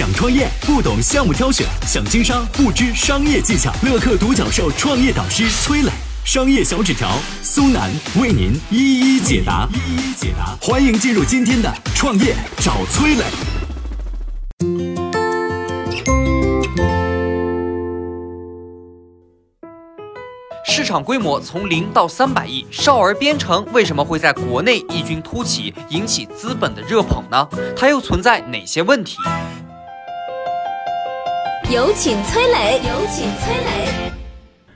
想创业不懂项目挑选，想经商不知商业技巧。乐客独角兽创业导师崔磊，商业小纸条苏南为您一一解答。一一解答，欢迎进入今天的创业找崔磊。市场规模从零到三百亿，少儿编程为什么会在国内异军突起，引起资本的热捧呢？它又存在哪些问题？有请崔磊，有请崔磊。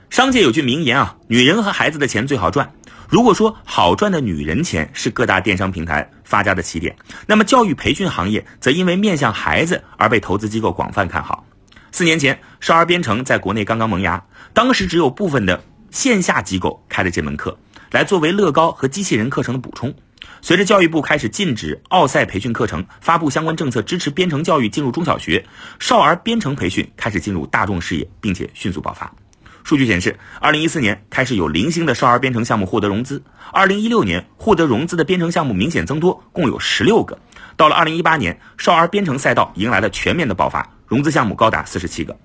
商界有句名言啊，女人和孩子的钱最好赚。如果说好赚的女人钱是各大电商平台发家的起点，那么教育培训行业则因为面向孩子而被投资机构广泛看好。四年前，少儿编程在国内刚刚萌芽，当时只有部分的。线下机构开了这门课，来作为乐高和机器人课程的补充。随着教育部开始禁止奥赛培训课程，发布相关政策支持编程教育进入中小学，少儿编程培训开始进入大众视野，并且迅速爆发。数据显示，二零一四年开始有零星的少儿编程项目获得融资，二零一六年获得融资的编程项目明显增多，共有十六个。到了二零一八年，少儿编程赛道迎来了全面的爆发，融资项目高达四十七个。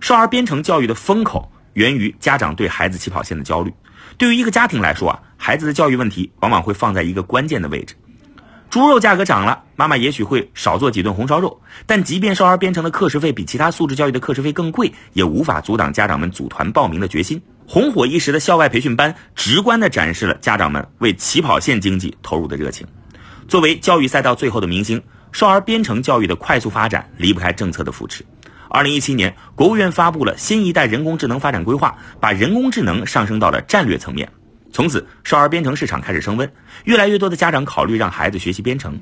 少儿编程教育的风口。源于家长对孩子起跑线的焦虑。对于一个家庭来说啊，孩子的教育问题往往会放在一个关键的位置。猪肉价格涨了，妈妈也许会少做几顿红烧肉。但即便少儿编程的课时费比其他素质教育的课时费更贵，也无法阻挡家长们组团报名的决心。红火一时的校外培训班，直观地展示了家长们为起跑线经济投入的热情。作为教育赛道最后的明星，少儿编程教育的快速发展离不开政策的扶持。二零一七年，国务院发布了新一代人工智能发展规划，把人工智能上升到了战略层面。从此，少儿编程市场开始升温，越来越多的家长考虑让孩子学习编程。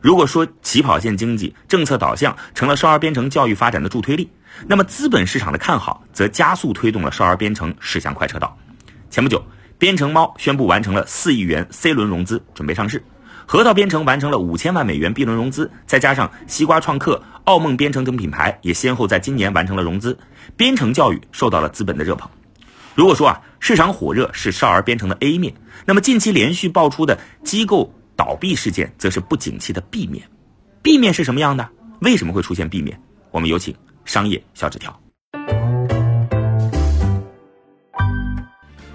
如果说起跑线经济政策导向成了少儿编程教育发展的助推力，那么资本市场的看好则加速推动了少儿编程驶向快车道。前不久，编程猫宣布完成了四亿元 C 轮融资，准备上市。核桃编程完成了五千万美元 B 轮融资，再加上西瓜创客、澳梦编程等品牌也先后在今年完成了融资，编程教育受到了资本的热捧。如果说啊，市场火热是少儿编程的 A 面，那么近期连续爆出的机构倒闭事件，则是不景气的 B 面。B 面是什么样的？为什么会出现 B 面？我们有请商业小纸条。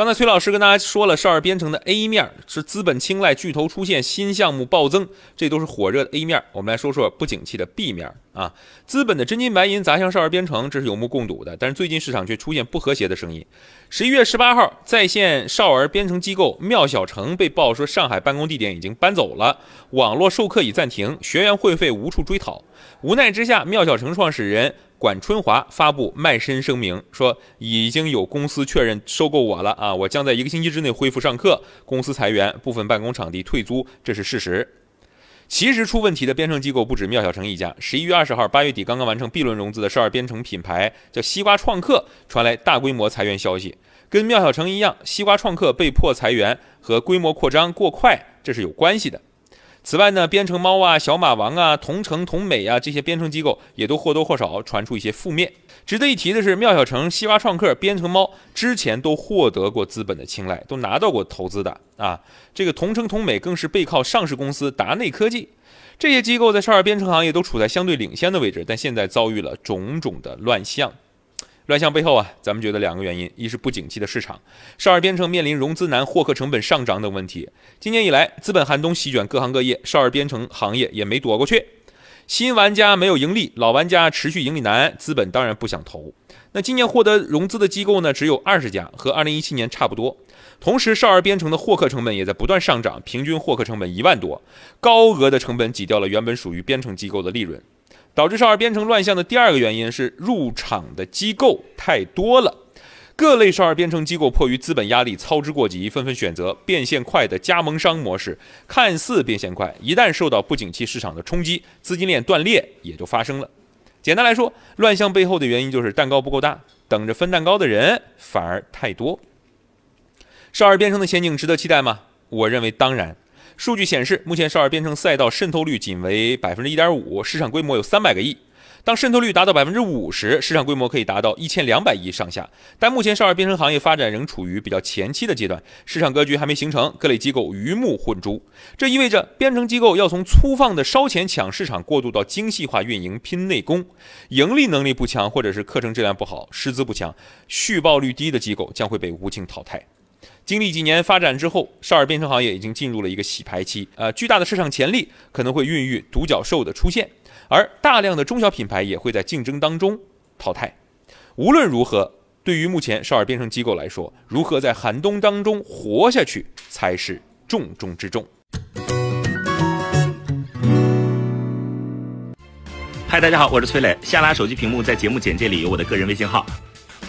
刚才崔老师跟大家说了，少儿编程的 A 面是资本青睐、巨头出现、新项目暴增，这都是火热的 A 面。我们来说说不景气的 B 面啊，资本的真金白银砸向少儿编程，这是有目共睹的。但是最近市场却出现不和谐的声音。十一月十八号，在线少儿编程机构妙小城被曝说上海办公地点已经搬走了，网络授课已暂停，学员会费无处追讨。无奈之下，妙小城创始人。管春华发布卖身声明，说已经有公司确认收购我了啊，我将在一个星期之内恢复上课，公司裁员，部分办公场地退租，这是事实。其实出问题的编程机构不止妙小城一家。十一月二十号，八月底刚刚完成 B 轮融资的少儿编程品牌叫西瓜创客传来大规模裁员消息，跟妙小城一样，西瓜创客被迫裁员和规模扩张过快这是有关系的。此外呢，编程猫啊、小马王啊、同城同美啊这些编程机构也都或多或少传出一些负面。值得一提的是，妙小城、西瓜创客、编程猫之前都获得过资本的青睐，都拿到过投资的啊。这个同城同美更是背靠上市公司达内科技，这些机构在少儿编程行业都处在相对领先的位置，但现在遭遇了种种的乱象。乱象背后啊，咱们觉得两个原因：一是不景气的市场，少儿编程面临融资难、获客成本上涨等问题。今年以来，资本寒冬席卷各行各业，少儿编程行业也没躲过去。新玩家没有盈利，老玩家持续盈利难，资本当然不想投。那今年获得融资的机构呢，只有二十家，和二零一七年差不多。同时，少儿编程的获客成本也在不断上涨，平均获客成本一万多，高额的成本挤掉了原本属于编程机构的利润。导致少儿编程乱象的第二个原因是入场的机构太多了，各类少儿编程机构迫于资本压力操之过急，纷纷选择变现快的加盟商模式。看似变现快，一旦受到不景气市场的冲击，资金链断裂也就发生了。简单来说，乱象背后的原因就是蛋糕不够大，等着分蛋糕的人反而太多。少儿编程的前景值得期待吗？我认为当然。数据显示，目前少儿编程赛道渗透率仅为百分之一点五，市场规模有三百个亿。当渗透率达到百分之五十，市场规模可以达到一千两百亿上下。但目前少儿编程行业发展仍处于比较前期的阶段，市场格局还没形成，各类机构鱼目混珠。这意味着编程机构要从粗放的烧钱抢市场过渡到精细化运营拼内功。盈利能力不强或者是课程质量不好、师资不强、续报率低的机构将会被无情淘汰。经历几年发展之后，少儿编程行业已经进入了一个洗牌期。呃，巨大的市场潜力可能会孕育独角兽的出现。而大量的中小品牌也会在竞争当中淘汰。无论如何，对于目前少儿编程机构来说，如何在寒冬当中活下去才是重中之重。嗨，大家好，我是崔磊。下拉手机屏幕，在节目简介里有我的个人微信号。